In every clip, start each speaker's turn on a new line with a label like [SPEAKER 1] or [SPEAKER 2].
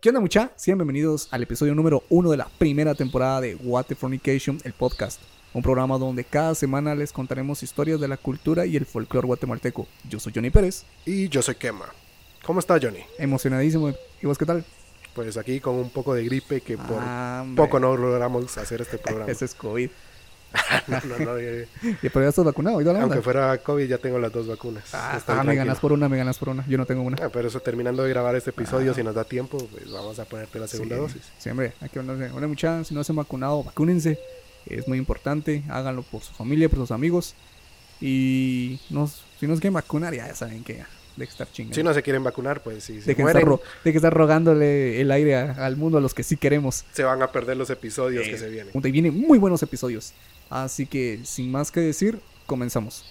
[SPEAKER 1] ¿Qué onda mucha? Sean bienvenidos al episodio número uno de la primera temporada de What the Fornication, el podcast. Un programa donde cada semana les contaremos historias de la cultura y el folclore guatemalteco. Yo soy Johnny Pérez.
[SPEAKER 2] Y yo soy Kema. ¿Cómo está Johnny?
[SPEAKER 1] Emocionadísimo. ¿Y vos qué tal?
[SPEAKER 2] Pues aquí con un poco de gripe que por
[SPEAKER 1] Ah,
[SPEAKER 2] poco no logramos hacer este programa.
[SPEAKER 1] Ese es COVID.
[SPEAKER 2] no, no, no, eh,
[SPEAKER 1] ¿Y pero ya estás vacunado?
[SPEAKER 2] Aunque fuera COVID ya tengo las dos vacunas.
[SPEAKER 1] Ah, ah, me ganas por una, me ganas por una. Yo no tengo una.
[SPEAKER 2] Ah, pero eso terminando de grabar este episodio, si nos da tiempo, pues vamos a ponerte la segunda
[SPEAKER 1] Sí,
[SPEAKER 2] dosis.
[SPEAKER 1] Sí, hombre, hay que hablarse. Hola, muchachos, si no se han vacunado, vacúnense. Es muy importante. Háganlo por su familia, por sus amigos. Y no, si no se quieren vacunar, ya saben que de que estar chingando.
[SPEAKER 2] Si no se quieren vacunar, pues si se
[SPEAKER 1] de, que
[SPEAKER 2] mueren,
[SPEAKER 1] estar de que estar rogándole el aire a- al mundo a los que sí queremos.
[SPEAKER 2] se van a perder los episodios
[SPEAKER 1] Eh,
[SPEAKER 2] que se vienen.
[SPEAKER 1] Y vienen muy buenos episodios. Así que, sin más que decir, comenzamos.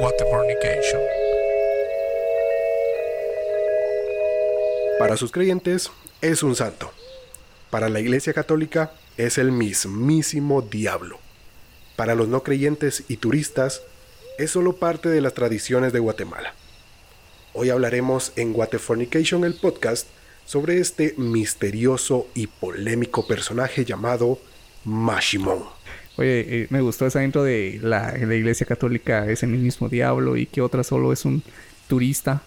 [SPEAKER 3] What the Fornication.
[SPEAKER 2] Para sus creyentes es un santo. Para la Iglesia Católica es el mismísimo diablo. Para los no creyentes y turistas es solo parte de las tradiciones de Guatemala. Hoy hablaremos en Guatefornication el podcast sobre este misterioso y polémico personaje llamado Mashimon.
[SPEAKER 1] Oye, eh, me gustó esa intro de la, la iglesia católica es el mismo diablo y que otra solo es un turista.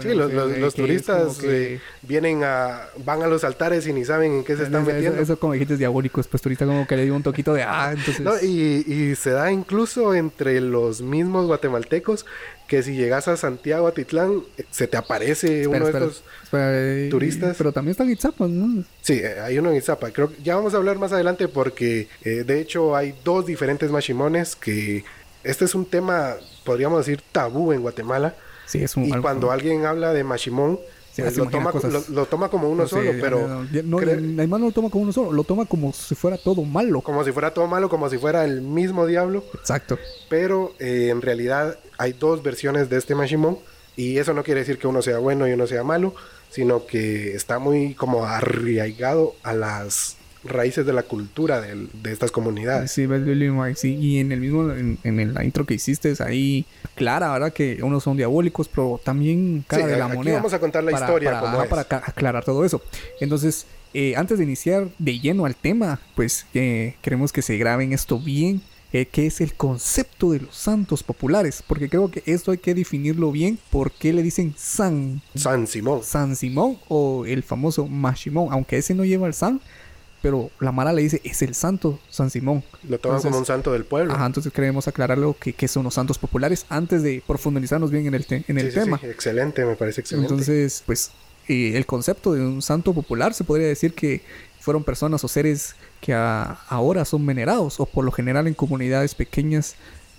[SPEAKER 2] Sí, los, los- turistas
[SPEAKER 1] que-
[SPEAKER 2] eh, vienen a van a los altares y ni saben en qué se están
[SPEAKER 1] eso,
[SPEAKER 2] metiendo.
[SPEAKER 1] Eso, como dijiste es diabólico, pues turista como que le dio un toquito de ah, entonces.
[SPEAKER 2] No, y, y se da incluso entre los mismos guatemaltecos que si llegas a Santiago, a Titlán, eh, se te aparece
[SPEAKER 1] Espera,
[SPEAKER 2] uno
[SPEAKER 1] espera,
[SPEAKER 2] de estos.
[SPEAKER 1] espera, eh,
[SPEAKER 2] turistas.
[SPEAKER 1] Pero también están Itzapas, ¿no?
[SPEAKER 2] Sí, hay uno en Izapa. Creo que ya vamos a hablar más adelante porque eh, de hecho hay dos diferentes mashimones que este es un tema, podríamos decir, tabú en Guatemala.
[SPEAKER 1] Sí, es un.
[SPEAKER 2] Y
[SPEAKER 1] algo-
[SPEAKER 2] cuando alguien habla de mashimón,
[SPEAKER 1] Sí,
[SPEAKER 2] pues lo, toma,
[SPEAKER 1] cosas.
[SPEAKER 2] lo, lo toma como uno
[SPEAKER 1] no sé,
[SPEAKER 2] solo, pero
[SPEAKER 1] no, además no lo toma como uno solo, lo toma como si fuera todo malo.
[SPEAKER 2] como si fuera todo malo, como si fuera el mismo diablo.
[SPEAKER 1] Exacto.
[SPEAKER 2] pero eh, en realidad hay dos versiones de este Mashimon y eso no quiere decir que uno sea bueno y uno sea malo, sino que está muy como arraigado a las raíces de la cultura de estas comunidades.
[SPEAKER 1] Sí, sí. Y en el mismo, en, en la intro que hiciste, es ahí clara, ¿verdad? Que unos son diabólicos, pero también cara
[SPEAKER 2] Sí,
[SPEAKER 1] de la
[SPEAKER 2] aquí
[SPEAKER 1] moneda.
[SPEAKER 2] vamos a contar la
[SPEAKER 1] para,
[SPEAKER 2] historia
[SPEAKER 1] para,
[SPEAKER 2] como es.
[SPEAKER 1] para aclarar todo eso. Entonces, eh, antes de iniciar de lleno al tema, pues eh, queremos que se graben esto bien. eh, ¿Qué es el concepto de los santos populares? Porque creo que esto hay que definirlo bien. ¿Por qué le dicen San
[SPEAKER 2] San Simón.
[SPEAKER 1] San Simón o el famoso Mashimón? Aunque ese no lleva el San, pero la Mara le dice es el santo San Simón.
[SPEAKER 2] Lo toman
[SPEAKER 1] Entonces-
[SPEAKER 2] como un santo del pueblo.
[SPEAKER 1] Ajá, entonces queremos aclararlo que, que son los santos populares antes de profundizarnos bien en el, te- en el
[SPEAKER 2] Sí, sí,
[SPEAKER 1] tema.
[SPEAKER 2] sí, excelente, me parece excelente.
[SPEAKER 1] Entonces, pues eh, el concepto de un santo popular se podría decir que fueron personas o seres que a- ahora son venerados o por lo general en comunidades pequeñas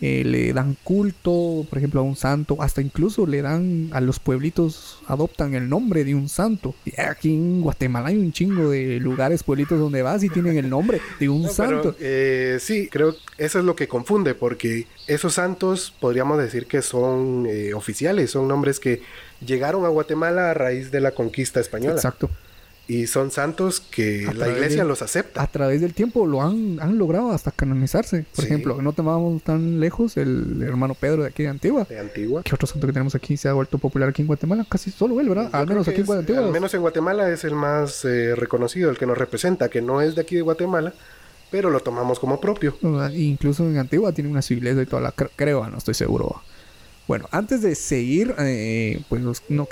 [SPEAKER 1] eh, le dan culto, por ejemplo, a un santo, hasta incluso le dan a los pueblitos, adoptan el nombre de un santo. Y aquí en Guatemala hay un chingo de lugares, pueblitos donde vas y tienen el nombre de un
[SPEAKER 2] No, pero,
[SPEAKER 1] santo.
[SPEAKER 2] eh, sí, creo que eso es lo que confunde, porque esos santos podríamos decir que son eh, oficiales, son nombres que llegaron a Guatemala a raíz de la conquista española.
[SPEAKER 1] Exacto.
[SPEAKER 2] Y son santos que la iglesia los acepta.
[SPEAKER 1] a través del tiempo lo han, han logrado hasta canonizarse. Por
[SPEAKER 2] Sí.
[SPEAKER 1] ejemplo, no te vamos tan lejos, el hermano Pedro de aquí de Antigua.
[SPEAKER 2] De Antigua.
[SPEAKER 1] ¿Qué otro santo que tenemos aquí se ha vuelto popular aquí en Guatemala? Casi solo él, ¿verdad?
[SPEAKER 2] Yo
[SPEAKER 1] al menos aquí en Antigua.
[SPEAKER 2] Al menos en Guatemala es el más eh, reconocido, el que nos representa, que no es de aquí de Guatemala, pero lo tomamos como propio.
[SPEAKER 1] Ah, Incluso en Antigua tiene una su iglesia y toda la... cre- Creo, no estoy seguro. Bueno, antes de seguir, eh, pues no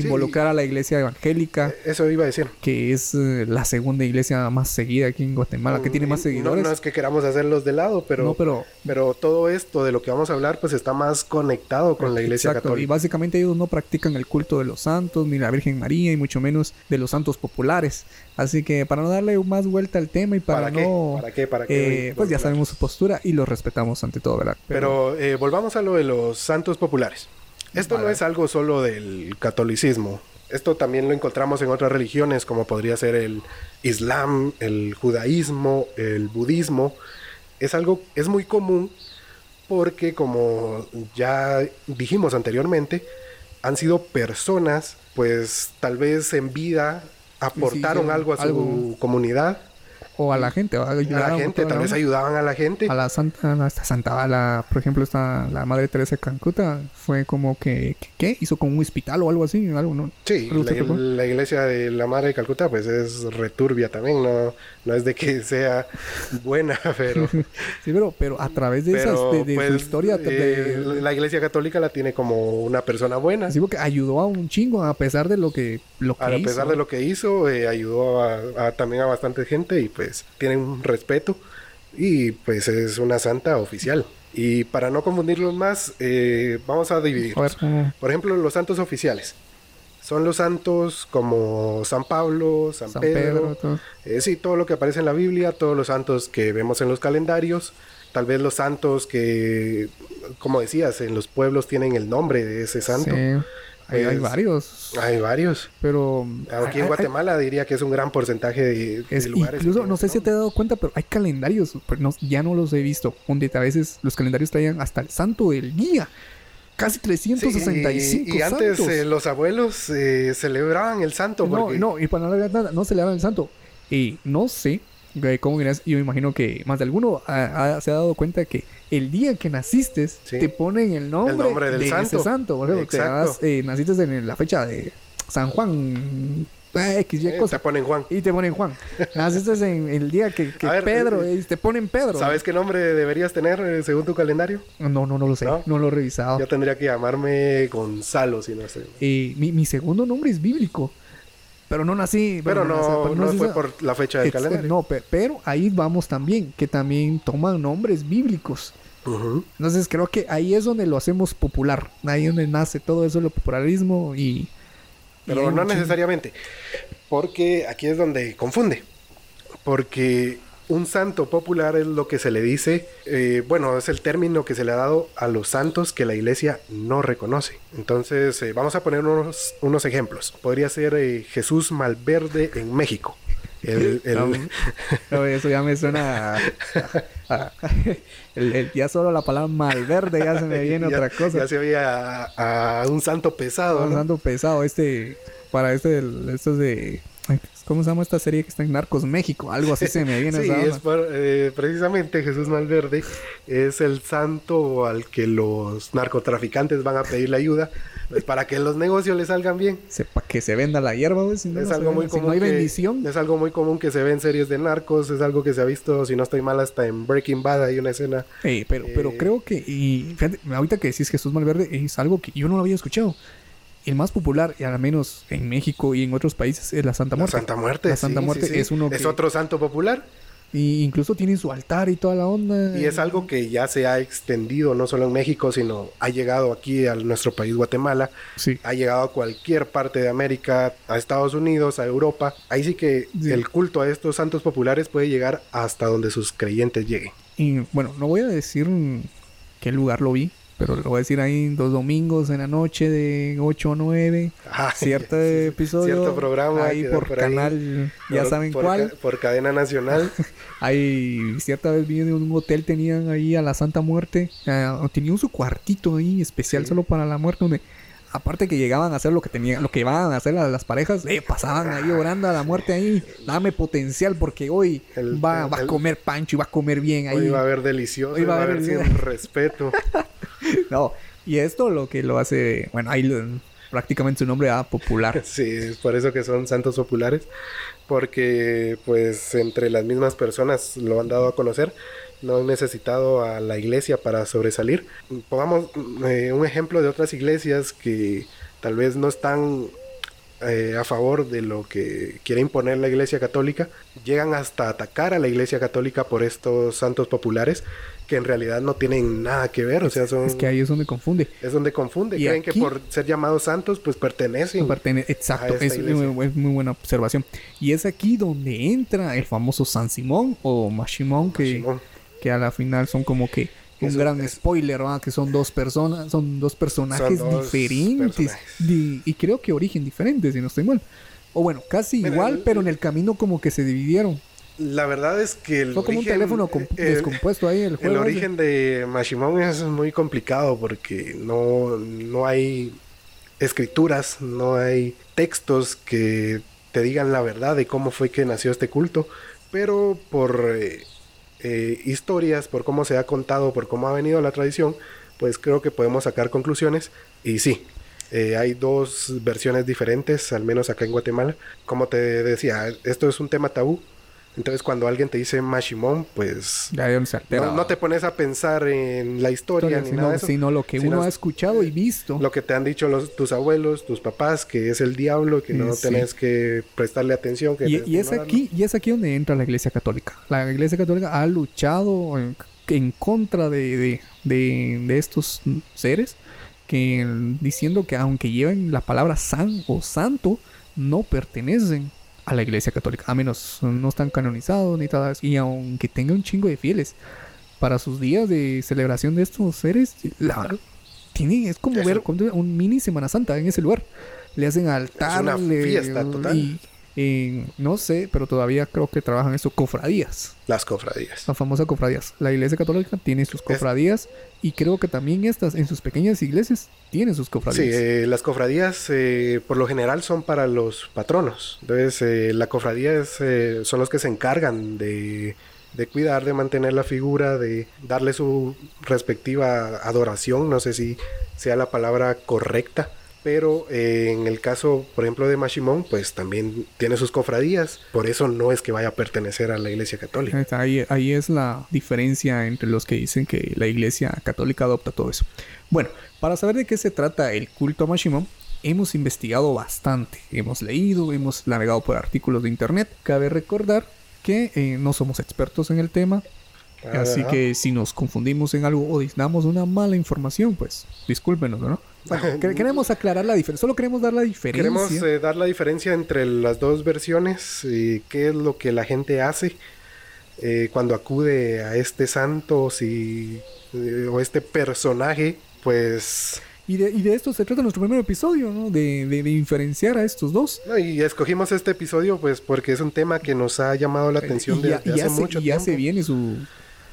[SPEAKER 2] Sí.
[SPEAKER 1] involucrar a la iglesia evangélica,
[SPEAKER 2] Eso iba a decir.
[SPEAKER 1] que es eh, la segunda iglesia más seguida aquí en Guatemala, que tiene más
[SPEAKER 2] No-
[SPEAKER 1] seguidores.
[SPEAKER 2] No, es que queramos hacerlos de lado, pero,
[SPEAKER 1] No, pero
[SPEAKER 2] pero todo esto de lo que vamos a hablar, pues está más conectado con la iglesia
[SPEAKER 1] Exacto, Y
[SPEAKER 2] católica.
[SPEAKER 1] básicamente ellos no practican el culto de los santos, ni la Virgen María, y mucho menos de los santos populares. Así que para no darle más vuelta al tema y para,
[SPEAKER 2] ¿Para qué?
[SPEAKER 1] no...
[SPEAKER 2] ¿Para qué? ¿Para qué?
[SPEAKER 1] eh, pues ya sabemos su postura y lo respetamos ante todo, ¿verdad?
[SPEAKER 2] Pero eh, volvamos a lo de los santos populares. Esto no es algo solo del catolicismo. Esto también lo encontramos en otras religiones, como podría ser el islam, el judaísmo, el budismo. Es algo, es muy común porque, como ya dijimos anteriormente, han sido personas, pues tal vez en vida aportaron algo a su
[SPEAKER 1] algo.
[SPEAKER 2] comunidad
[SPEAKER 1] o a la gente, ¿va?
[SPEAKER 2] a la gente, tal vez ayudaban a la gente.
[SPEAKER 1] a la santa, a esta santa, a la, por ejemplo, esta, la madre Teresa de Calcuta fue como que, ¿qué? Hizo como un hospital o algo así, algo, ¿no?
[SPEAKER 2] Sí,
[SPEAKER 1] ¿Algo
[SPEAKER 2] la, iglesia de la Madre de Calcuta pues es returbia también, no, no es de que sea buena, pero,
[SPEAKER 1] Sí, pero, pero a través de
[SPEAKER 2] pero,
[SPEAKER 1] esas, de, de su
[SPEAKER 2] pues,
[SPEAKER 1] historia, de-
[SPEAKER 2] eh, la iglesia católica la tiene como una persona buena.
[SPEAKER 1] Así que ayudó a un chingo a pesar de lo que, lo que
[SPEAKER 2] A
[SPEAKER 1] hizo.
[SPEAKER 2] pesar de lo que hizo, eh, ayudó a, a- también a bastante gente y pues tiene un respeto y pues es una santa oficial. Y para no confundirlos más, eh, vamos a dividir.
[SPEAKER 1] A ver, ¿cómo?
[SPEAKER 2] Por ejemplo, los santos oficiales. Son los santos como San Pablo, San,
[SPEAKER 1] San
[SPEAKER 2] Pedro,
[SPEAKER 1] Pedro, todo.
[SPEAKER 2] eh, sí, todo lo que aparece en la Biblia, todos los santos que vemos en los calendarios, tal vez los santos que, como decías, en los pueblos tienen el nombre de ese santo.
[SPEAKER 1] Sí, hay, hay
[SPEAKER 2] Pues,
[SPEAKER 1] varios,
[SPEAKER 2] Hay varios.
[SPEAKER 1] pero...
[SPEAKER 2] Aquí
[SPEAKER 1] hay-
[SPEAKER 2] en
[SPEAKER 1] hay-
[SPEAKER 2] Guatemala diría que es un gran porcentaje de, de
[SPEAKER 1] Es,
[SPEAKER 2] lugares.
[SPEAKER 1] incluso, no sé si te has dado cuenta, pero hay calendarios, pero no- ya no los he visto, donde a veces los calendarios traían hasta el santo del día. Casi
[SPEAKER 2] Sí,
[SPEAKER 1] 365
[SPEAKER 2] y, y antes eh, los abuelos eh, celebraban el santo.
[SPEAKER 1] no,
[SPEAKER 2] porque-
[SPEAKER 1] no, y para no agregar nada, no le el santo. Y no sé cómo dirás, yo me imagino que más de alguno ha- ha- se ha dado cuenta que el día que naciste
[SPEAKER 2] Sí.
[SPEAKER 1] te ponen el nombre,
[SPEAKER 2] El nombre del
[SPEAKER 1] de
[SPEAKER 2] santo.
[SPEAKER 1] ese santo. Por ejemplo, te das, eh, naciste en la fecha de San Juan, eh, X, Y
[SPEAKER 2] eh,
[SPEAKER 1] cosa.
[SPEAKER 2] te ponen Juan.
[SPEAKER 1] Y te ponen Juan. Naciste en el día que, que
[SPEAKER 2] ver,
[SPEAKER 1] Pedro,
[SPEAKER 2] eh,
[SPEAKER 1] te ponen Pedro.
[SPEAKER 2] ¿Sabes qué nombre deberías tener según tu calendario?
[SPEAKER 1] No, no, no lo sé.
[SPEAKER 2] ¿No?
[SPEAKER 1] ¿No? lo he revisado.
[SPEAKER 2] Yo tendría que llamarme Gonzalo, si no sé.
[SPEAKER 1] Mi, mi segundo nombre es bíblico. Pero no nací.
[SPEAKER 2] Pero
[SPEAKER 1] bueno,
[SPEAKER 2] no,
[SPEAKER 1] nací-
[SPEAKER 2] no fue por la fecha del calendario.
[SPEAKER 1] No, pe- pero ahí vamos también, que también toman nombres bíblicos. Entonces creo que ahí es donde lo hacemos popular. Ahí es donde nace todo eso, el popularismo y...
[SPEAKER 2] Pero no necesariamente. Porque aquí es donde confunde. Porque un santo popular es lo que se le dice, eh, bueno, es el término que se le ha dado a los santos que la iglesia no reconoce. Entonces, eh, vamos a poner unos, unos ejemplos. Podría ser eh, Jesús Malverde en México. El, el-
[SPEAKER 1] No, no, eso ya me suena a- a- el, el- ya solo la palabra malverde ya se me viene
[SPEAKER 2] ya-
[SPEAKER 1] otra cosa.
[SPEAKER 2] Ya se oye a, un santo pesado. ¿no?
[SPEAKER 1] Pasando pesado este para este estos de ¿cómo se llama esta serie que está en Narcos México? Algo así se me viene
[SPEAKER 2] Sí,
[SPEAKER 1] esa
[SPEAKER 2] es por- eh, precisamente Jesús Malverde es el santo al que los narcotraficantes van a pedirle ayuda pues, para que los negocios les salgan bien.
[SPEAKER 1] para que se venda la hierba, güey, si no,
[SPEAKER 2] es
[SPEAKER 1] no
[SPEAKER 2] algo muy
[SPEAKER 1] vende, si
[SPEAKER 2] común.
[SPEAKER 1] no hay
[SPEAKER 2] que-
[SPEAKER 1] bendición.
[SPEAKER 2] Es algo muy común que se ve en series de narcos. Es algo que se ha visto, si no estoy mal, hasta en Breaking Bad hay una escena.
[SPEAKER 1] Eh, pero, pero
[SPEAKER 2] eh,
[SPEAKER 1] creo que, y fíjate, ahorita que decís Jesús Malverde, es algo que yo no lo había escuchado. El más popular, y al menos en México y en otros países, es la Santa
[SPEAKER 2] La
[SPEAKER 1] Muerte.
[SPEAKER 2] Santa Muerte.
[SPEAKER 1] La Santa
[SPEAKER 2] sí,
[SPEAKER 1] Muerte
[SPEAKER 2] sí, sí.
[SPEAKER 1] es uno
[SPEAKER 2] Es otro santo popular.
[SPEAKER 1] Y incluso tienen su altar y toda la onda.
[SPEAKER 2] Y es algo que ya se ha extendido no solo en México, sino ha llegado aquí a nuestro país Guatemala.
[SPEAKER 1] Sí.
[SPEAKER 2] ha llegado a cualquier parte de América, a Estados Unidos, a Europa. Ahí sí que el culto a estos santos populares puede llegar hasta donde sus creyentes lleguen.
[SPEAKER 1] Y bueno, no voy a decir qué lugar lo vi, pero lo voy a decir ahí dos domingos en la noche de 8 a 9.
[SPEAKER 2] Ay,
[SPEAKER 1] Cierto
[SPEAKER 2] sí,
[SPEAKER 1] episodio.
[SPEAKER 2] Cierto programa
[SPEAKER 1] Ahí por,
[SPEAKER 2] por ahí.
[SPEAKER 1] canal, ya
[SPEAKER 2] Por-
[SPEAKER 1] saben
[SPEAKER 2] por
[SPEAKER 1] cuál.
[SPEAKER 2] ca- por cadena nacional.
[SPEAKER 1] Ahí cierta vez vi en un hotel tenían ahí a la Santa Muerte. ah, tenían su cuartito ahí especial
[SPEAKER 2] Sí.
[SPEAKER 1] solo para la muerte donde aparte que llegaban a hacer lo que tenían, lo que iban a hacer las, las parejas, eh, pasaban ahí orando a la muerte ahí, dame potencial porque hoy
[SPEAKER 2] El-
[SPEAKER 1] va, va a
[SPEAKER 2] el-
[SPEAKER 1] comer pancho y va a comer bien ahí.
[SPEAKER 2] Hoy va a haber delicioso,
[SPEAKER 1] Hoy va a
[SPEAKER 2] haber- sin respeto.
[SPEAKER 1] No, y esto lo que lo hace, bueno, ahí prácticamente su nombre era popular.
[SPEAKER 2] Sí, es por eso que son santos populares, porque pues entre las mismas personas lo han dado a conocer, no han necesitado a la iglesia para sobresalir. Pongamos eh, un ejemplo de otras iglesias que tal vez no están eh, a favor de lo que quiere imponer la iglesia católica, llegan hasta atacar a la iglesia católica por estos santos populares que en realidad no tienen nada que ver, o sea, son...
[SPEAKER 1] Es que ahí es donde confunde.
[SPEAKER 2] es donde confunde,
[SPEAKER 1] Y
[SPEAKER 2] creen que por ser llamados santos pues pertenecen.
[SPEAKER 1] Pertene- Exacto, es, es muy buena observación. Y es aquí donde entra el famoso San Simón o Mashimón, que, que a la final son como que un
[SPEAKER 2] Eso
[SPEAKER 1] gran
[SPEAKER 2] es-
[SPEAKER 1] spoiler, ¿verdad? Que son dos personas, son dos personajes
[SPEAKER 2] Son dos
[SPEAKER 1] diferentes.
[SPEAKER 2] personajes.
[SPEAKER 1] di- y creo que origen diferente, si no estoy mal. O bueno, casi
[SPEAKER 2] Mira,
[SPEAKER 1] igual,
[SPEAKER 2] el-
[SPEAKER 1] pero en el camino como que se dividieron.
[SPEAKER 2] La verdad es que el
[SPEAKER 1] Fue como un
[SPEAKER 2] origen-
[SPEAKER 1] teléfono comp-
[SPEAKER 2] el-
[SPEAKER 1] descompuesto ahí el
[SPEAKER 2] El
[SPEAKER 1] juego. ese.
[SPEAKER 2] origen de Mashimon es muy complicado porque no, no hay escrituras, no hay textos que te digan la verdad de cómo fue que nació este culto, pero por eh, eh, historias, por cómo se ha contado, por cómo ha venido la tradición, pues creo que podemos sacar conclusiones. Y sí, eh, hay dos versiones diferentes, al menos acá en Guatemala. Como te decía, esto es un tema tabú. Entonces cuando alguien te dice Mashimon, pues
[SPEAKER 1] Ya se altera.
[SPEAKER 2] no, no te pones a pensar en la historia, ni
[SPEAKER 1] sino,
[SPEAKER 2] nada de eso.
[SPEAKER 1] sino lo que
[SPEAKER 2] sino
[SPEAKER 1] uno ha escuchado y visto.
[SPEAKER 2] Lo que te han dicho los, tus abuelos, tus papás, que es el diablo, que no
[SPEAKER 1] Sí.
[SPEAKER 2] tenés que prestarle atención. Que
[SPEAKER 1] Y, y es aquí, y es aquí donde entra la Iglesia Católica. La Iglesia Católica ha luchado en, en contra de, de- de- de estos seres, que diciendo que aunque lleven la palabra san o santo, no pertenecen a la Iglesia Católica. A menos no están canonizados ni nada. Y aunque tenga un chingo de fieles, para sus días de celebración de estos seres, la, tiene, es como ver
[SPEAKER 2] un-
[SPEAKER 1] mini Semana Santa en ese lugar. Le hacen altar.
[SPEAKER 2] una
[SPEAKER 1] le-
[SPEAKER 2] fiesta total.
[SPEAKER 1] Y, no sé, pero todavía creo que trabajan eso, cofradías.
[SPEAKER 2] Las cofradías.
[SPEAKER 1] La famosa cofradías. La iglesia católica tiene sus cofradías y creo que también estas en sus pequeñas iglesias tienen sus
[SPEAKER 2] Sí,
[SPEAKER 1] cofradías.
[SPEAKER 2] eh, las cofradías eh, por lo general son para los patronos. Entonces, eh, la cofradía es, eh, son los que se encargan de, de cuidar, de mantener la figura, de darle su respectiva adoración. No sé si sea la palabra correcta. Pero eh, en el caso, por ejemplo, de Mashimon, pues también tiene sus cofradías. Por eso no es que vaya a pertenecer a la iglesia católica.
[SPEAKER 1] Ahí Ahí, es la diferencia entre los que dicen que la iglesia católica adopta todo eso. Bueno, para saber de qué se trata el culto a Mashimon, hemos investigado bastante. Hemos leído, hemos navegado por artículos de internet. Cabe recordar que eh, no somos expertos en el tema. Así que si nos confundimos en algo o damos una mala información, pues discúlpenos, ¿no? Queremos aclarar la diferencia. Solo queremos dar la diferencia.
[SPEAKER 2] Queremos eh, dar la diferencia entre las dos versiones, y qué es lo que la gente hace eh, cuando acude a este santo si, eh, o este personaje, pues...
[SPEAKER 1] Y de, y de esto se trata nuestro primer episodio, ¿no? De, de- de diferenciar a estos dos.
[SPEAKER 2] no, y escogimos este episodio pues porque es un tema que nos ha llamado la atención
[SPEAKER 1] y ya,
[SPEAKER 2] desde
[SPEAKER 1] y ya
[SPEAKER 2] hace
[SPEAKER 1] se,
[SPEAKER 2] mucho
[SPEAKER 1] y ya
[SPEAKER 2] tiempo.
[SPEAKER 1] se viene su,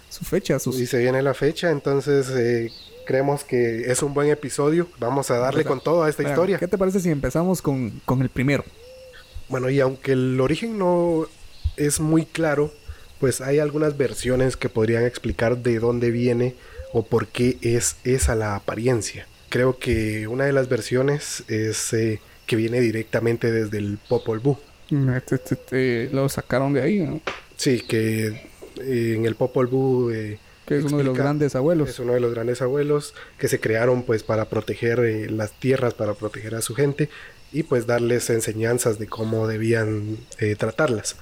[SPEAKER 1] su fecha, sus...
[SPEAKER 2] Y se viene la fecha, entonces eh, creemos que es un buen episodio. Vamos a darle con todo a esta historia.
[SPEAKER 1] ¿Qué te parece si empezamos con, con el primero?
[SPEAKER 2] Bueno, y aunque el origen no es muy claro, pues hay algunas versiones que podrían explicar de dónde viene o por qué es esa la apariencia. Creo que una de las versiones es eh, que viene directamente desde el Popol Vuh.
[SPEAKER 1] Este- este- este, lo sacaron de ahí, ¿no?
[SPEAKER 2] Sí, que eh, en el Popol Vuh eh,
[SPEAKER 1] Que es uno de los grandes abuelos.
[SPEAKER 2] Es uno de los grandes abuelos que se crearon pues para proteger eh, las tierras, para proteger a su gente y pues darles enseñanzas de cómo debían eh, tratarlas.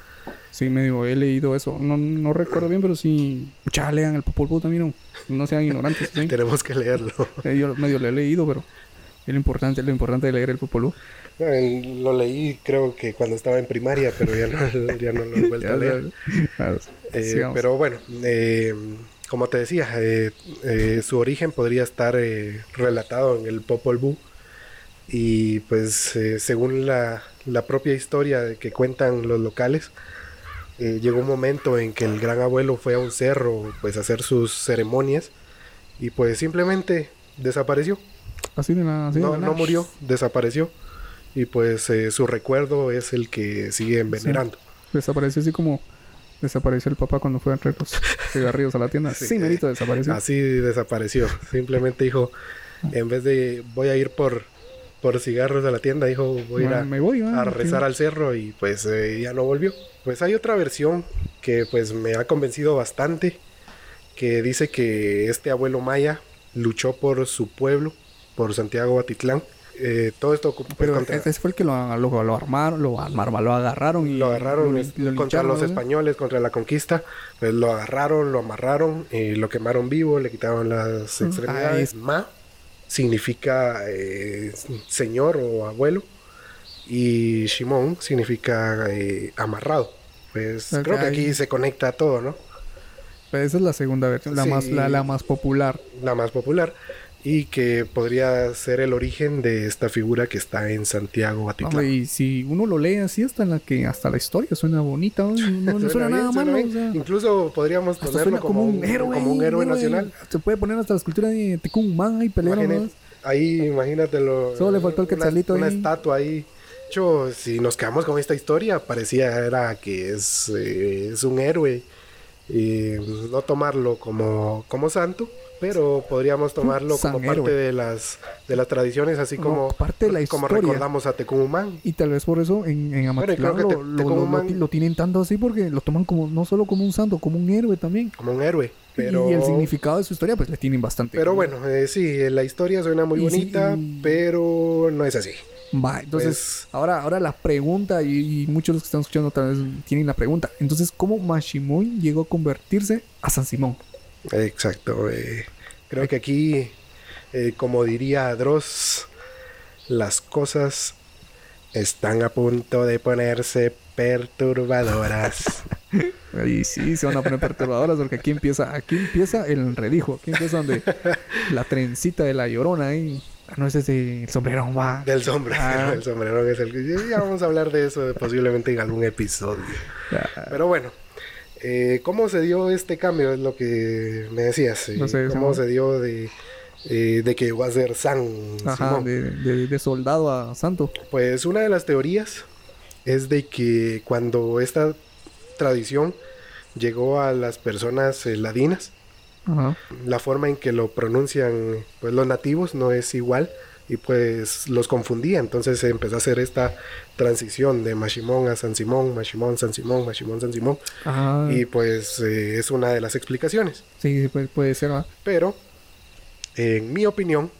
[SPEAKER 1] Sí, medio he leído eso. No, no recuerdo bien, pero sí... Ya lean el Popol Vuh también, no, no sean ignorantes. ¿sí?
[SPEAKER 2] Tenemos que leerlo.
[SPEAKER 1] Eh, Yo medio lo he leído, pero... Es lo importante, lo importante de leer el Popol Vuh.
[SPEAKER 2] Lo leí creo que cuando estaba en primaria, pero ya no, ya no lo he vuelto a leer.
[SPEAKER 1] Claro,
[SPEAKER 2] Eh, pero bueno, eh, como te decía, eh, eh, su origen podría estar eh, relatado en el Popol Vuh. Y pues según la, la propia historia de que cuentan los locales, llegó un momento en que el gran abuelo fue a un cerro pues a hacer sus ceremonias y pues simplemente desapareció.
[SPEAKER 1] Así de así de
[SPEAKER 2] No,
[SPEAKER 1] nada.
[SPEAKER 2] murió, desapareció. Y pues su recuerdo es el que sigue envenenando.
[SPEAKER 1] Desapareció así como... Desapareció el papá cuando fue a traer los cigarrillos a la tienda.
[SPEAKER 2] Sí,
[SPEAKER 1] Sí, merito desapareció.
[SPEAKER 2] Así desapareció. Simplemente dijo, en vez de voy a ir por, por cigarros a la tienda, dijo voy a ir
[SPEAKER 1] Bueno,
[SPEAKER 2] a,
[SPEAKER 1] me voy, ah,
[SPEAKER 2] a rezar
[SPEAKER 1] sí.
[SPEAKER 2] al cerro y pues eh, ya no volvió. Pues hay otra versión que pues me ha convencido bastante, que dice que este abuelo maya luchó por su pueblo, por Santiago Batitlán. Eh, todo esto pues,
[SPEAKER 1] Pero
[SPEAKER 2] contra-
[SPEAKER 1] ese fue el que lo, lo, lo armaron, lo armaron, lo agarraron y
[SPEAKER 2] lo agarraron
[SPEAKER 1] lo-
[SPEAKER 2] es-
[SPEAKER 1] lo
[SPEAKER 2] contra los españoles, contra la conquista. Pues lo agarraron, lo amarraron, eh, lo quemaron vivo, le quitaron las
[SPEAKER 1] Mm,
[SPEAKER 2] extremidades.
[SPEAKER 1] es-
[SPEAKER 2] Ma significa eh, señor o abuelo. Y Shimon significa eh, amarrado. Pues creo que aquí se conecta todo, ¿no?
[SPEAKER 1] Pero esa es la segunda versión, la
[SPEAKER 2] Sí.
[SPEAKER 1] más la, la más popular.
[SPEAKER 2] La más popular. Y que podría ser el origen de esta figura que está en Santiago Batitlán.
[SPEAKER 1] Hombre, y si uno lo lee así hasta la que hasta la historia suena bonita, ¿no? no, no suena,
[SPEAKER 2] bien,
[SPEAKER 1] nada malo, o sea,
[SPEAKER 2] Incluso podríamos ponerlo
[SPEAKER 1] suena
[SPEAKER 2] como, un héroe, como un
[SPEAKER 1] ahí,
[SPEAKER 2] héroe nacional.
[SPEAKER 1] Se puede poner hasta la escultura de Tecumán y
[SPEAKER 2] Imagine- ahí, imagínatelo.
[SPEAKER 1] Solo le faltó el
[SPEAKER 2] una-
[SPEAKER 1] quetzalito
[SPEAKER 2] una,
[SPEAKER 1] ahí.
[SPEAKER 2] estatua ahí hecho, si nos quedamos con esta historia, parecía era que es, eh, es un héroe y no tomarlo como, como santo, pero podríamos tomarlo como parte de las de las tradiciones, así
[SPEAKER 1] Como
[SPEAKER 2] como,
[SPEAKER 1] parte de la
[SPEAKER 2] como
[SPEAKER 1] historia.
[SPEAKER 2] recordamos a Tecumumán.
[SPEAKER 1] Y tal vez por eso en, en
[SPEAKER 2] que
[SPEAKER 1] lo,
[SPEAKER 2] te-
[SPEAKER 1] lo-
[SPEAKER 2] como
[SPEAKER 1] tienen tanto así porque lo toman como no solo como un santo, como un héroe también.
[SPEAKER 2] como un héroe. Pero,
[SPEAKER 1] Y el significado de su historia pues le tienen bastante.
[SPEAKER 2] pero bueno, eh, sí, la historia suena muy
[SPEAKER 1] Y sí,
[SPEAKER 2] bonita,
[SPEAKER 1] y-
[SPEAKER 2] pero no es así.
[SPEAKER 1] Va, entonces
[SPEAKER 2] Pues-
[SPEAKER 1] ahora, ahora la pregunta y, y muchos de los que están escuchando tal vez tienen la pregunta. Entonces, ¿cómo Mashimoy llegó a convertirse a San Simón?
[SPEAKER 2] Exacto. eh, creo que aquí, eh, como diría Dross, las cosas están a punto de ponerse perturbadoras.
[SPEAKER 1] Y sí, se van a poner perturbadoras porque aquí empieza, aquí empieza el enredijo, aquí empieza donde la trencita de la llorona ahí. Ah, no es ese el sombrerón, va.
[SPEAKER 2] Del sombrero.
[SPEAKER 1] Ah.
[SPEAKER 2] El sombrero que es el que... Ya vamos a hablar de eso posiblemente en algún episodio.
[SPEAKER 1] Ah,
[SPEAKER 2] Pero bueno, eh, ¿cómo se dio este cambio? Es lo que me decías. eh,
[SPEAKER 1] No sé,
[SPEAKER 2] ¿Cómo se dio de, eh, de que llegó a ser San
[SPEAKER 1] Ajá,
[SPEAKER 2] Simón?
[SPEAKER 1] de, de- de soldado a santo.
[SPEAKER 2] Pues una de las teorías es de que cuando esta tradición llegó a las personas eh, ladinas, La forma en que lo pronuncian pues los nativos no es igual y pues los confundía. Entonces se empezó a hacer esta transición de Mashimón a San Simón, Mashimón, San Simón, Mashimón, San Simón.
[SPEAKER 1] Ajá.
[SPEAKER 2] Y pues eh, es una de las explicaciones.
[SPEAKER 1] Sí, sí, puede, ser, va.
[SPEAKER 2] Pero, en mi opinión,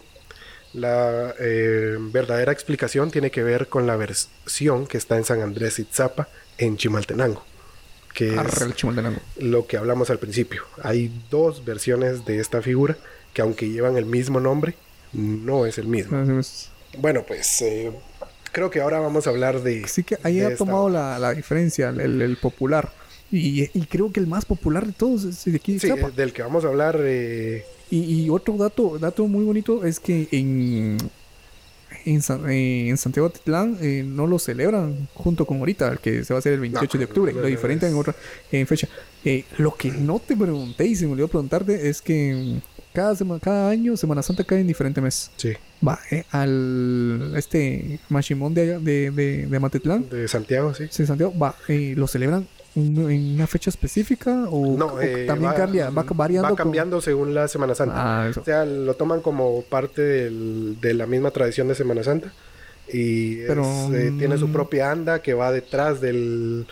[SPEAKER 2] la eh, verdadera explicación tiene que ver con la versión que está en San Andrés Itzapa, en Chimaltenango, que
[SPEAKER 1] Arre
[SPEAKER 2] es lo que hablamos al principio. Hay dos versiones de esta figura que aunque llevan el mismo nombre, no es el mismo. Bueno, pues eh, creo que ahora vamos a hablar de...
[SPEAKER 1] Sí que ahí ha tomado la, la diferencia, el, el popular. Y, y creo que el más popular de todos es de aquí de
[SPEAKER 2] Sí, del que vamos a hablar... eh,
[SPEAKER 1] Y, y otro dato, dato muy bonito es que en, en, San- eh, en Santiago Titlán eh, no lo celebran junto con ahorita, el que se va a hacer el 28 de octubre.
[SPEAKER 2] no,
[SPEAKER 1] lo diferente en otra en fecha. Eh, lo que no te pregunté y se me olvidó preguntarte es que mm, cada, sema- cada año Semana Santa cae en diferente mes.
[SPEAKER 2] sí,
[SPEAKER 1] Va, eh, al este Machimón de, allá- de, de, de Amatitlán,
[SPEAKER 2] de Santiago, sí.
[SPEAKER 1] Sí, Santiago, va, eh, ¿lo celebran en una fecha específica o,
[SPEAKER 2] No,
[SPEAKER 1] o
[SPEAKER 2] eh,
[SPEAKER 1] también
[SPEAKER 2] va,
[SPEAKER 1] cambia, va variando?
[SPEAKER 2] Va
[SPEAKER 1] con-
[SPEAKER 2] cambiando según la Semana Santa.
[SPEAKER 1] Ah.
[SPEAKER 2] O sea, lo toman como parte del- de la misma tradición de Semana Santa. Y es,
[SPEAKER 1] Pero,
[SPEAKER 2] eh, tiene su
[SPEAKER 1] mm,
[SPEAKER 2] propia anda que va detrás del...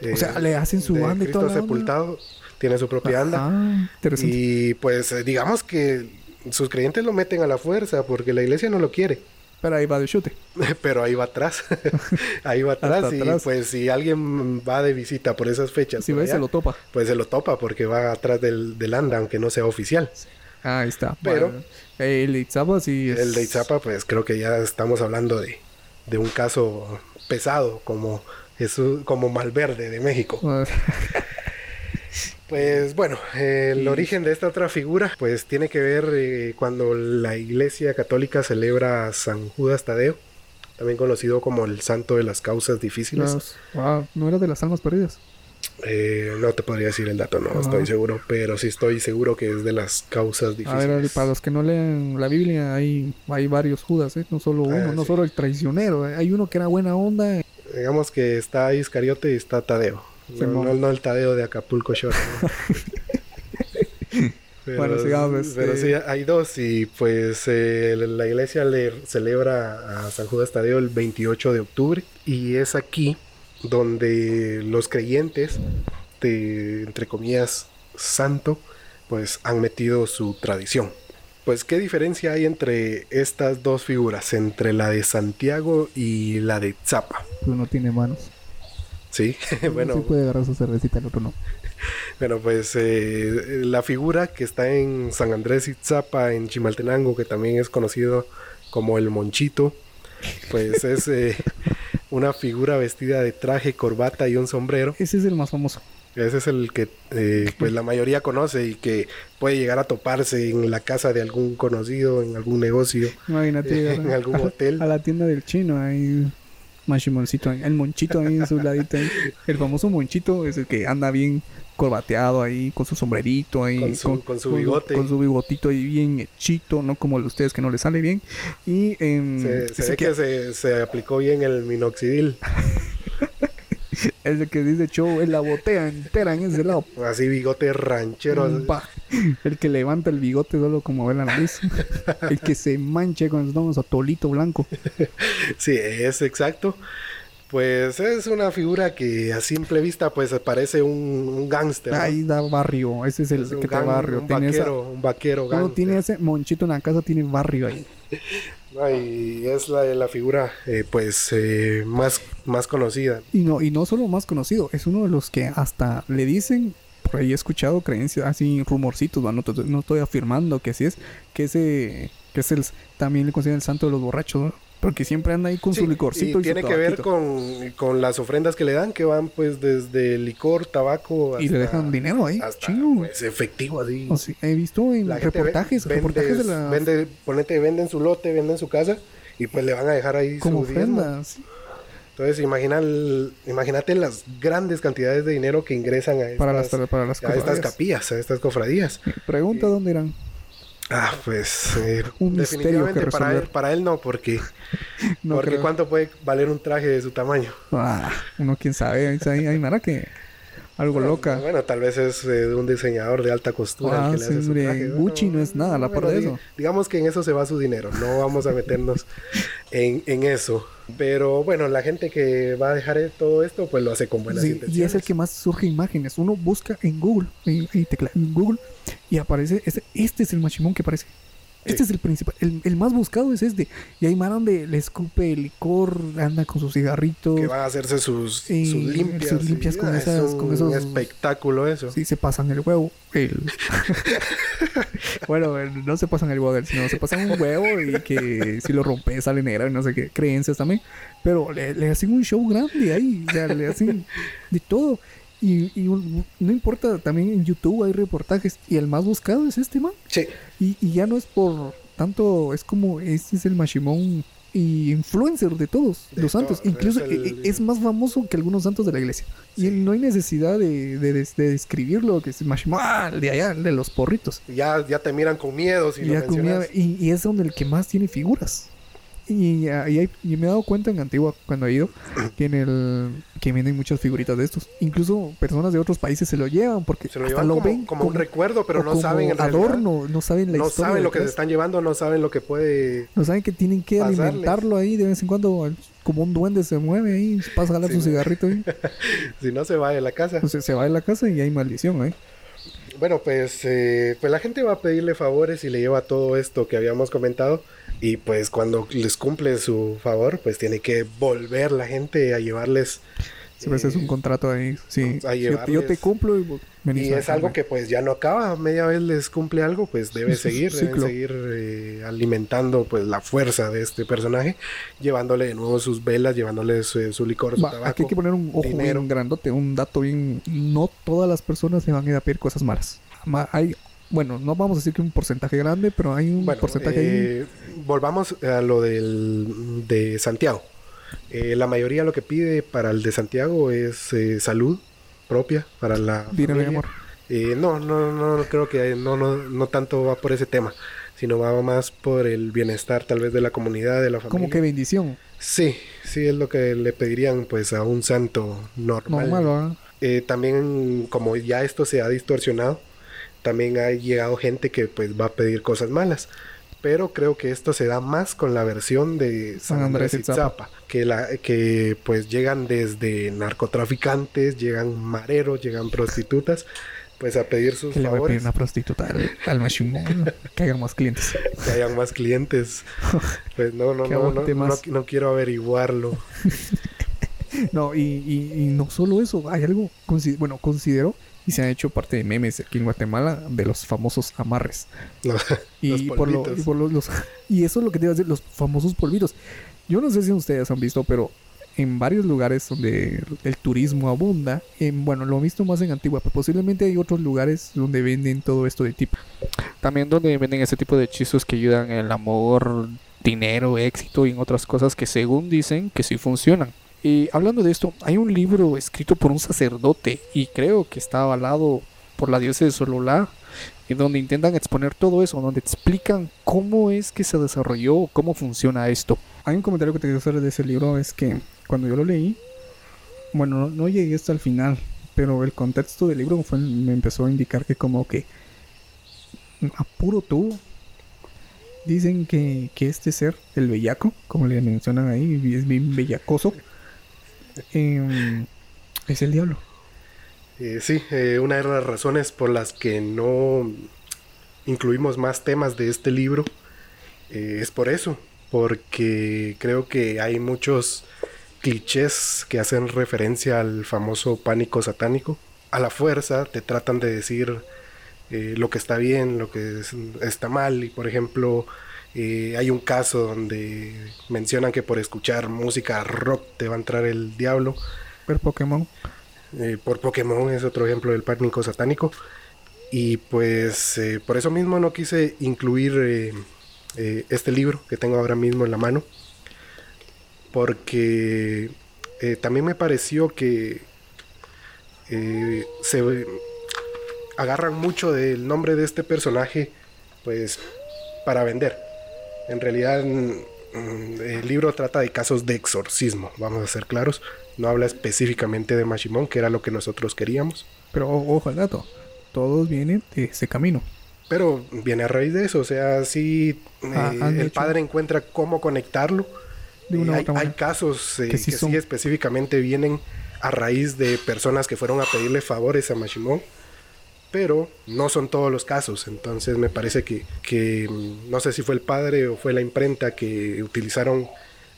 [SPEAKER 2] eh,
[SPEAKER 1] O sea, le hacen su anda y onda.
[SPEAKER 2] sepultado. Tiene su propia anda.
[SPEAKER 1] Ah, interesante.
[SPEAKER 2] Y pues eh, digamos que sus creyentes lo meten a la fuerza porque la iglesia no lo quiere.
[SPEAKER 1] Pero ahí va de chute.
[SPEAKER 2] Pero ahí va atrás. ahí va atrás. Y
[SPEAKER 1] atrás.
[SPEAKER 2] pues si alguien va de visita por esas fechas,
[SPEAKER 1] Si ves, se lo topa.
[SPEAKER 2] pues se lo topa porque va atrás del, del anda, aunque no sea oficial.
[SPEAKER 1] Ah, ahí está.
[SPEAKER 2] Pero-
[SPEAKER 1] Bueno, el Itzapa sí es...
[SPEAKER 2] El de Itzapa, pues creo que ya estamos hablando de, de un caso pesado como como Malverde de México. Pues bueno, el origen de esta otra figura, pues tiene que ver eh, cuando la Iglesia Católica celebra a San Judas Tadeo, también conocido como el Santo de las Causas Difíciles.
[SPEAKER 1] ah, no era de las almas perdidas.
[SPEAKER 2] Eh, no te podría decir el dato, no
[SPEAKER 1] Ah.
[SPEAKER 2] estoy seguro, pero sí estoy seguro que es de las causas
[SPEAKER 1] A
[SPEAKER 2] difíciles.
[SPEAKER 1] ver, para los que no lean la Biblia, hay, hay varios Judas, ¿eh? No solo uno,
[SPEAKER 2] Ah,
[SPEAKER 1] no
[SPEAKER 2] sí.
[SPEAKER 1] solo el traicionero. ¿eh? Hay uno que era buena onda.
[SPEAKER 2] Digamos que está Iscariote y está Tadeo. No,
[SPEAKER 1] Simón.
[SPEAKER 2] no- no el Tadeo de Acapulco Shore. ¿no? Pero,
[SPEAKER 1] Bueno, sigamos,
[SPEAKER 2] pero
[SPEAKER 1] este-
[SPEAKER 2] sí, hay dos y pues eh, la iglesia le celebra a San Judas Tadeo el 28 de octubre y es aquí donde los creyentes de, entre comillas, santo, pues han metido su tradición. Pues, ¿qué diferencia hay entre estas dos figuras? Entre la de Santiago y la de Zapa.
[SPEAKER 1] Uno no tiene manos.
[SPEAKER 2] Sí, bueno,
[SPEAKER 1] Sí puede agarrar su cervecita, el otro no.
[SPEAKER 2] Bueno, pues eh, la figura que está en San Andrés Itzapa, en Chimaltenango, que también es conocido como el Monchito, pues es eh, una figura vestida de traje, corbata y un sombrero.
[SPEAKER 1] Ese es el más famoso.
[SPEAKER 2] Ese es el que eh, pues la mayoría conoce y que puede llegar a toparse en la casa de algún conocido, en algún negocio,
[SPEAKER 1] Imagínate
[SPEAKER 2] en algún
[SPEAKER 1] a-
[SPEAKER 2] hotel.
[SPEAKER 1] A la tienda del chino ahí. Machimoncito, ahí, el monchito ahí en su ladito. ahí. El famoso monchito es el que anda bien corbateado ahí, con su sombrerito ahí.
[SPEAKER 2] Con su- con su bigote.
[SPEAKER 1] Con su bigotito ahí bien hechito, no como el de ustedes que no le sale bien. Y em,
[SPEAKER 2] Se, se
[SPEAKER 1] es,
[SPEAKER 2] ve que, se, se aplicó bien el minoxidil.
[SPEAKER 1] es el que dice show en la botella entera en ese lado.
[SPEAKER 2] Así bigote ranchero.
[SPEAKER 1] Pa. El que levanta el bigote solo como ver la nariz. el que se manche con su tolito blanco.
[SPEAKER 2] Sí, es exacto. Pues es una figura que a simple vista pues parece un, un gángster. ¿no?
[SPEAKER 1] Ahí da barrio. Ese es el
[SPEAKER 2] Es
[SPEAKER 1] que
[SPEAKER 2] gang-
[SPEAKER 1] barrio.
[SPEAKER 2] un
[SPEAKER 1] Tiene esa-
[SPEAKER 2] vaquero, un vaquero gángster.
[SPEAKER 1] tiene ese monchito en la casa, tiene barrio ahí.
[SPEAKER 2] No, y es la, la figura eh, pues eh, más, más conocida.
[SPEAKER 1] Y no, y no solo más conocido, es uno de los que hasta le dicen, por ahí he escuchado creencias, así rumorcitos, ¿va? no, no estoy afirmando que así es, que ese, que es el, también le consideran el santo de los borrachos, ¿no? Porque siempre anda ahí con
[SPEAKER 2] Sí,
[SPEAKER 1] su licorcito y,
[SPEAKER 2] y
[SPEAKER 1] su
[SPEAKER 2] tiene que ver con, con las ofrendas que le dan, que van pues desde licor, tabaco
[SPEAKER 1] Y le
[SPEAKER 2] hasta-
[SPEAKER 1] dejan dinero ahí,
[SPEAKER 2] hasta,
[SPEAKER 1] chingo.
[SPEAKER 2] pues, efectivo así.
[SPEAKER 1] O sea, he visto en
[SPEAKER 2] La
[SPEAKER 1] reportajes,
[SPEAKER 2] vende-
[SPEAKER 1] reportajes de la...
[SPEAKER 2] vende, ponete, venden su lote, venden su casa y pues le van a dejar ahí
[SPEAKER 1] como
[SPEAKER 2] su diezmo. Entonces imagina el- imagínate las grandes cantidades de dinero que ingresan a estas,
[SPEAKER 1] Para las, para las
[SPEAKER 2] a estas
[SPEAKER 1] cofradías.
[SPEAKER 2] capillas, a estas cofradías.
[SPEAKER 1] Pregunta dónde irán.
[SPEAKER 2] Ah, pues eh,
[SPEAKER 1] Un misterio
[SPEAKER 2] definitivamente
[SPEAKER 1] que
[SPEAKER 2] para él, para él no, porque,
[SPEAKER 1] No
[SPEAKER 2] porque
[SPEAKER 1] creo.
[SPEAKER 2] cuánto puede valer un traje de su tamaño.
[SPEAKER 1] Ah, uno quién sabe, ahí, ahí, ahí Mara que algo loca.
[SPEAKER 2] Bueno, tal vez es eh, un diseñador de alta costura
[SPEAKER 1] Ah,
[SPEAKER 2] el que le hace
[SPEAKER 1] sí,
[SPEAKER 2] su traje.
[SPEAKER 1] Gucci no es nada, la
[SPEAKER 2] bueno,
[SPEAKER 1] de
[SPEAKER 2] di-
[SPEAKER 1] eso.
[SPEAKER 2] Digamos que en eso se va su dinero, no vamos a meternos en, en eso. Pero bueno, la gente que va a dejar todo esto, pues lo hace con buenas
[SPEAKER 1] Sí,
[SPEAKER 2] intenciones.
[SPEAKER 1] y es el que más surge imágenes. Uno busca en Google, y, y teclea en Google, y aparece, este, este es el machimón que aparece. Este es el principal, el, el más buscado es este. Y hay donde le escupe el licor, anda con sus cigarritos.
[SPEAKER 2] que va a hacerse sus, limpias.
[SPEAKER 1] sus limpias con
[SPEAKER 2] ah,
[SPEAKER 1] esas-
[SPEAKER 2] es un
[SPEAKER 1] con esos-
[SPEAKER 2] espectáculo eso.
[SPEAKER 1] Sí, se pasan el huevo. El... bueno, el- no se pasan el huevo, sino se pasan un huevo y que si lo rompes sale negro y no sé qué. Creencias también. Pero le, le hacen un show grande ahí. O sea, le hacen de todo. Y, y un- no importa, también en YouTube hay reportajes. Y el más buscado es este man.
[SPEAKER 2] Sí,
[SPEAKER 1] Y, y ya no es por tanto, es como, este es el machimón y influencer de todos
[SPEAKER 2] De
[SPEAKER 1] los santos. Incluso
[SPEAKER 2] es el-
[SPEAKER 1] e- e- es más famoso que algunos santos de la iglesia. Y no hay necesidad de, de, de- de describirlo, que es ah, de allá, de los porritos.
[SPEAKER 2] ya, ya te miran con miedo si lo
[SPEAKER 1] ya y, y es donde el que más tiene figuras. Y, ah, y hay- y me he dado cuenta en Antigua, cuando he ido, que en el que venden muchas figuritas de estos. Incluso personas de otros países se lo llevan porque
[SPEAKER 2] Se lo
[SPEAKER 1] hasta lo ven
[SPEAKER 2] como un recuerdo, pero no saben en realidad.
[SPEAKER 1] adorno, no saben la
[SPEAKER 2] no
[SPEAKER 1] historia.
[SPEAKER 2] saben lo que se están llevando, no saben lo que puede.
[SPEAKER 1] No saben que tienen que
[SPEAKER 2] Pasarles.
[SPEAKER 1] alimentarlo ahí de vez en cuando. Como un duende se mueve ahí, pasa a jalar
[SPEAKER 2] Sí,
[SPEAKER 1] su
[SPEAKER 2] ¿no?
[SPEAKER 1] cigarrito ahí.
[SPEAKER 2] Si no se va de la casa.
[SPEAKER 1] Se va de la casa y hay maldición ahí.
[SPEAKER 2] Bueno, pues, eh, pues la gente va a pedirle favores y le lleva todo esto que habíamos comentado. Y pues cuando les cumple su favor, pues tiene que volver la gente a llevarles.
[SPEAKER 1] Siempre
[SPEAKER 2] eh,
[SPEAKER 1] es un contrato ahí. Sí. Yo, te cumplo y venís
[SPEAKER 2] es algo que pues ya no acaba, media vez les cumple algo, pues debe seguir, deben
[SPEAKER 1] ciclo.
[SPEAKER 2] seguir eh, alimentando pues la fuerza de este personaje, llevándole de nuevo sus velas, llevándole su, su licor, su
[SPEAKER 1] Va,
[SPEAKER 2] tabaco.
[SPEAKER 1] aquí hay que poner un ojo
[SPEAKER 2] dinero.
[SPEAKER 1] bien grandote, un dato bien. No todas las personas le van a ir a pedir cosas malas. Ma- Hay, bueno, no vamos a decir que un porcentaje grande, pero hay un
[SPEAKER 2] Bueno,
[SPEAKER 1] porcentaje ahí.
[SPEAKER 2] eh, volvamos a lo del, de Santiago. Eh, la mayoría lo que pide para el de Santiago es eh, salud propia para la
[SPEAKER 1] mi amor.
[SPEAKER 2] Eh, no, no, no, creo que no, no, no tanto va por ese tema, sino va más por el bienestar tal vez de la comunidad, de la familia.
[SPEAKER 1] Como que bendición.
[SPEAKER 2] Sí, sí es lo que le pedirían pues a un santo normal.
[SPEAKER 1] Normal.
[SPEAKER 2] Eh, también como ya esto se ha distorsionado, también ha llegado gente que pues va a pedir cosas malas. Pero creo que esto se da más con la versión de San Andrés y Zapa, que, la, que pues llegan desde narcotraficantes, llegan mareros, llegan prostitutas, pues a pedir sus
[SPEAKER 1] Que le voy a pedir
[SPEAKER 2] favores,
[SPEAKER 1] una prostituta al, al que hagan más clientes.
[SPEAKER 2] que hayan más clientes. Pues no, no, no, no, no, no quiero averiguarlo.
[SPEAKER 1] No, y, y, y no solo eso, hay algo, consi- bueno, considero, y se han hecho parte de memes aquí en Guatemala, de los famosos amarres.
[SPEAKER 2] Los,
[SPEAKER 1] Y,
[SPEAKER 2] los
[SPEAKER 1] por lo-
[SPEAKER 2] polvitos.
[SPEAKER 1] y por los, los- y eso es lo que te iba a decir, los famosos polvitos. Yo no sé si ustedes han visto, pero en varios lugares donde el turismo abunda, en, bueno, lo he visto más en Antigua, pero posiblemente hay otros lugares donde venden todo esto de tipo. También donde venden ese tipo de hechizos que ayudan en el amor, dinero, éxito y en otras cosas que según dicen que sí funcionan. Y hablando de esto, hay un libro escrito por un sacerdote y creo que está avalado por la diosa de Sololá, donde intentan exponer todo eso, donde explican cómo es que se desarrolló, cómo funciona esto. Hay un comentario que te quiero hacer de ese libro, es que cuando yo lo leí, bueno, no, llegué hasta el final, pero el contexto del libro me empezó a indicar que como que apuro tú dicen que, que este ser, el bellaco, como le mencionan ahí, es bien bellacoso, es el diablo.
[SPEAKER 2] Eh, sí, eh, una de las razones por las que no incluimos más temas de este libro eh, es por eso, porque creo que hay muchos clichés que hacen referencia al famoso pánico satánico. A la fuerza te tratan de decir lo que está bien, lo que es- está mal, y por ejemplo, eh, hay un caso donde mencionan que por escuchar música rock te va a entrar el diablo.
[SPEAKER 1] Ver Pokémon.
[SPEAKER 2] Eh, por Pokémon es otro ejemplo del pánico satánico. Y pues eh, por eso mismo no quise incluir este libro que tengo ahora mismo en la mano. Porque también me pareció que se agarran mucho del nombre de este personaje pues para vender. En realidad mm, mm, el libro trata de casos de exorcismo, vamos a ser claros. No habla específicamente de Mashimon, que era lo que nosotros queríamos.
[SPEAKER 1] Pero ojo al dato, todos vienen de ese camino.
[SPEAKER 2] Pero viene a raíz de eso, o sea, sí,
[SPEAKER 1] Ah,
[SPEAKER 2] eh, el
[SPEAKER 1] hecho-
[SPEAKER 2] padre encuentra cómo conectarlo.
[SPEAKER 1] De una
[SPEAKER 2] Eh, hay,
[SPEAKER 1] otra
[SPEAKER 2] hay casos eh,
[SPEAKER 1] Que
[SPEAKER 2] que,
[SPEAKER 1] sí
[SPEAKER 2] sí,
[SPEAKER 1] son-
[SPEAKER 2] específicamente vienen a raíz de personas que fueron a pedirle favores a Mashimon, pero no son todos los casos. Entonces me parece que, que, mm, no sé si fue el padre o fue la imprenta que utilizaron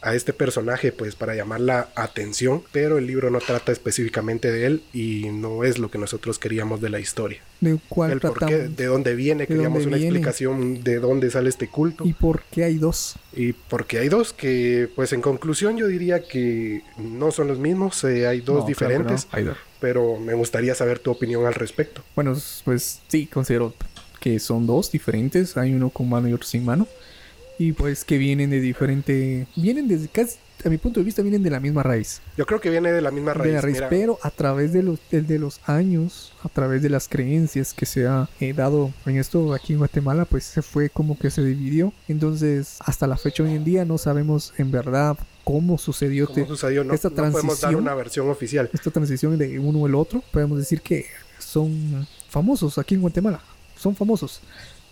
[SPEAKER 2] a este personaje pues para llamar la atención, pero el libro no trata específicamente de él y no es lo que nosotros queríamos de la historia.
[SPEAKER 1] ¿De cuál
[SPEAKER 2] El por qué, de dónde viene,
[SPEAKER 1] de
[SPEAKER 2] queríamos
[SPEAKER 1] dónde
[SPEAKER 2] una
[SPEAKER 1] viene.
[SPEAKER 2] explicación de dónde sale este culto.
[SPEAKER 1] ¿Y por qué hay dos?
[SPEAKER 2] Y porque hay dos que, pues en conclusión yo diría que no son los mismos, eh, hay dos
[SPEAKER 1] No, claro que no,
[SPEAKER 2] diferentes,
[SPEAKER 1] hay dos.
[SPEAKER 2] Pero me gustaría saber tu opinión al respecto.
[SPEAKER 1] Bueno, pues sí, considero que son dos diferentes. Hay uno con mano y otro sin mano. Y pues que vienen de diferente... Vienen desde casi... A mi punto de vista vienen de la misma raíz.
[SPEAKER 2] Yo creo que viene de la misma raíz.
[SPEAKER 1] de la raíz, pero a través de los, de, de los años, a través de las creencias que se ha eh, dado en esto aquí en Guatemala, pues se fue como que se dividió. Entonces, hasta la fecha hoy en día no sabemos en verdad cómo sucedió
[SPEAKER 2] ¿Cómo
[SPEAKER 1] te-
[SPEAKER 2] sucedió? No,
[SPEAKER 1] esta
[SPEAKER 2] no podemos dar
[SPEAKER 1] transición.
[SPEAKER 2] una versión oficial.
[SPEAKER 1] esta transición de uno al otro. Podemos decir que son famosos aquí en Guatemala. Son famosos.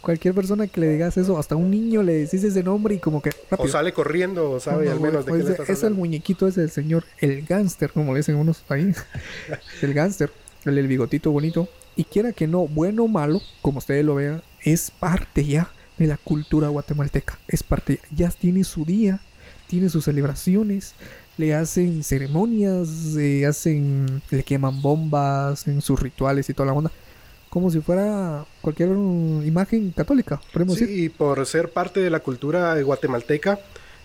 [SPEAKER 1] Cualquier persona que le digas eso, hasta un niño le decís ese nombre y como que
[SPEAKER 2] O sale corriendo, o sabe
[SPEAKER 1] No,
[SPEAKER 2] al menos de
[SPEAKER 1] o
[SPEAKER 2] qué
[SPEAKER 1] es,
[SPEAKER 2] le estás
[SPEAKER 1] es el muñequito ese del señor, el gánster, como le dicen unos ahí. el gánster, el del bigotito bonito. Y quiera que no, bueno o malo, como ustedes lo vean, es parte ya de la cultura guatemalteca. Es parte, ya tiene su día, tiene sus celebraciones, le hacen ceremonias, hacen, le queman bombas en sus rituales y toda la onda. Como si fuera cualquier imagen católica, podemos
[SPEAKER 2] Sí,
[SPEAKER 1] decir.
[SPEAKER 2] y por ser parte de la cultura guatemalteca,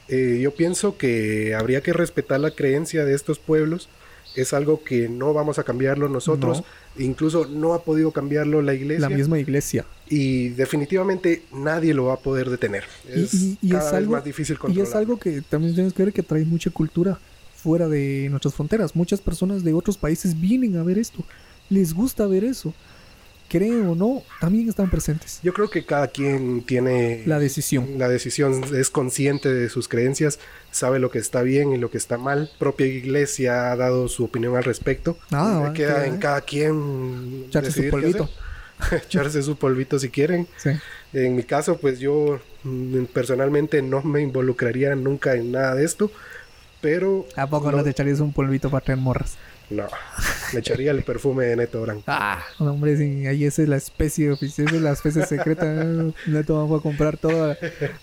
[SPEAKER 2] eh, yo pienso que habría que respetar la creencia de estos pueblos. Es algo que no vamos a cambiarlo nosotros. Incluso no ha podido cambiarlo la iglesia.
[SPEAKER 1] La misma iglesia.
[SPEAKER 2] Y definitivamente nadie lo va a poder detener.
[SPEAKER 1] Y-
[SPEAKER 2] Es
[SPEAKER 1] y- y
[SPEAKER 2] cada
[SPEAKER 1] es
[SPEAKER 2] vez
[SPEAKER 1] algo-
[SPEAKER 2] más difícil
[SPEAKER 1] Y
[SPEAKER 2] controlar.
[SPEAKER 1] es algo que también tienes que ver que trae mucha cultura fuera de nuestras fronteras. Muchas personas de otros países vienen a ver esto. Les gusta ver eso. Creen o no, también están presentes.
[SPEAKER 2] Yo creo que cada quien tiene
[SPEAKER 1] La decisión.
[SPEAKER 2] La decisión es consciente de sus creencias, sabe lo que está bien y lo que está mal. Propia iglesia ha dado su opinión al respecto.
[SPEAKER 1] Ah,
[SPEAKER 2] Eh,
[SPEAKER 1] va,
[SPEAKER 2] Queda en cada quien
[SPEAKER 1] Echarse su polvito.
[SPEAKER 2] Echarse su polvito si quieren.
[SPEAKER 1] Sí.
[SPEAKER 2] En mi caso, pues yo mm, personalmente no me involucraría nunca en nada de esto, pero
[SPEAKER 1] ¿A poco no,
[SPEAKER 2] No.
[SPEAKER 1] te echarías un polvito para traer morras?
[SPEAKER 2] No, me echaría el perfume de Neto Brand.
[SPEAKER 1] Ah, no, hombre, sí, ahí esa es la especie oficial, esa es la especie secreta. Neto fue a comprar todo,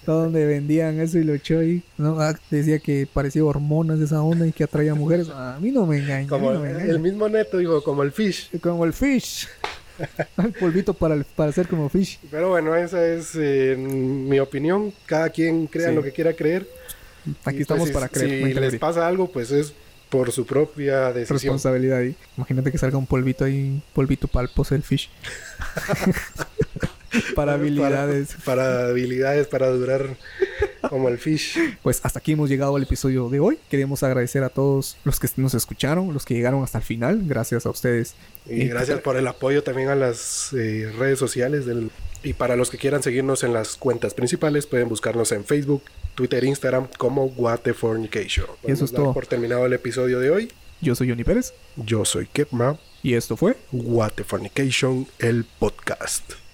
[SPEAKER 1] todo donde vendían eso y lo echó ahí. No, ah, decía que parecía hormonas de esa onda y que atraía mujeres. A mí no me engaña. a
[SPEAKER 2] Como
[SPEAKER 1] mí no me
[SPEAKER 2] el,
[SPEAKER 1] engaña.
[SPEAKER 2] el mismo Neto dijo, como el fish.
[SPEAKER 1] Como el fish. el polvito para, el- para hacer como fish.
[SPEAKER 2] Pero bueno, esa es eh, mi opinión. Cada quien crea
[SPEAKER 1] Sí.
[SPEAKER 2] lo que quiera creer.
[SPEAKER 1] Aquí
[SPEAKER 2] Y,
[SPEAKER 1] estamos
[SPEAKER 2] pues, si-
[SPEAKER 1] para creer.
[SPEAKER 2] Si les pasa algo, pues es por su propia decisión.
[SPEAKER 1] responsabilidad ahí. Imagínate que salga un polvito ahí, polvito para el pose del fish. para habilidades.
[SPEAKER 2] Para, habilidades, para durar Como el fish.
[SPEAKER 1] Pues hasta aquí hemos llegado al episodio de hoy. Queremos agradecer a todos los que nos escucharon, los que llegaron hasta el final. Gracias a ustedes.
[SPEAKER 2] Y gracias por el apoyo también a las eh, redes sociales. Del... Y para los que quieran seguirnos en las cuentas principales, pueden buscarnos en Facebook, Twitter, Instagram como What the Fornication. Podemos
[SPEAKER 1] es
[SPEAKER 2] dar
[SPEAKER 1] todo.
[SPEAKER 2] por terminado el episodio de hoy.
[SPEAKER 1] Yo soy Johnny Pérez
[SPEAKER 2] Yo soy Kepma,
[SPEAKER 1] y esto fue
[SPEAKER 2] What the Fornication, el podcast.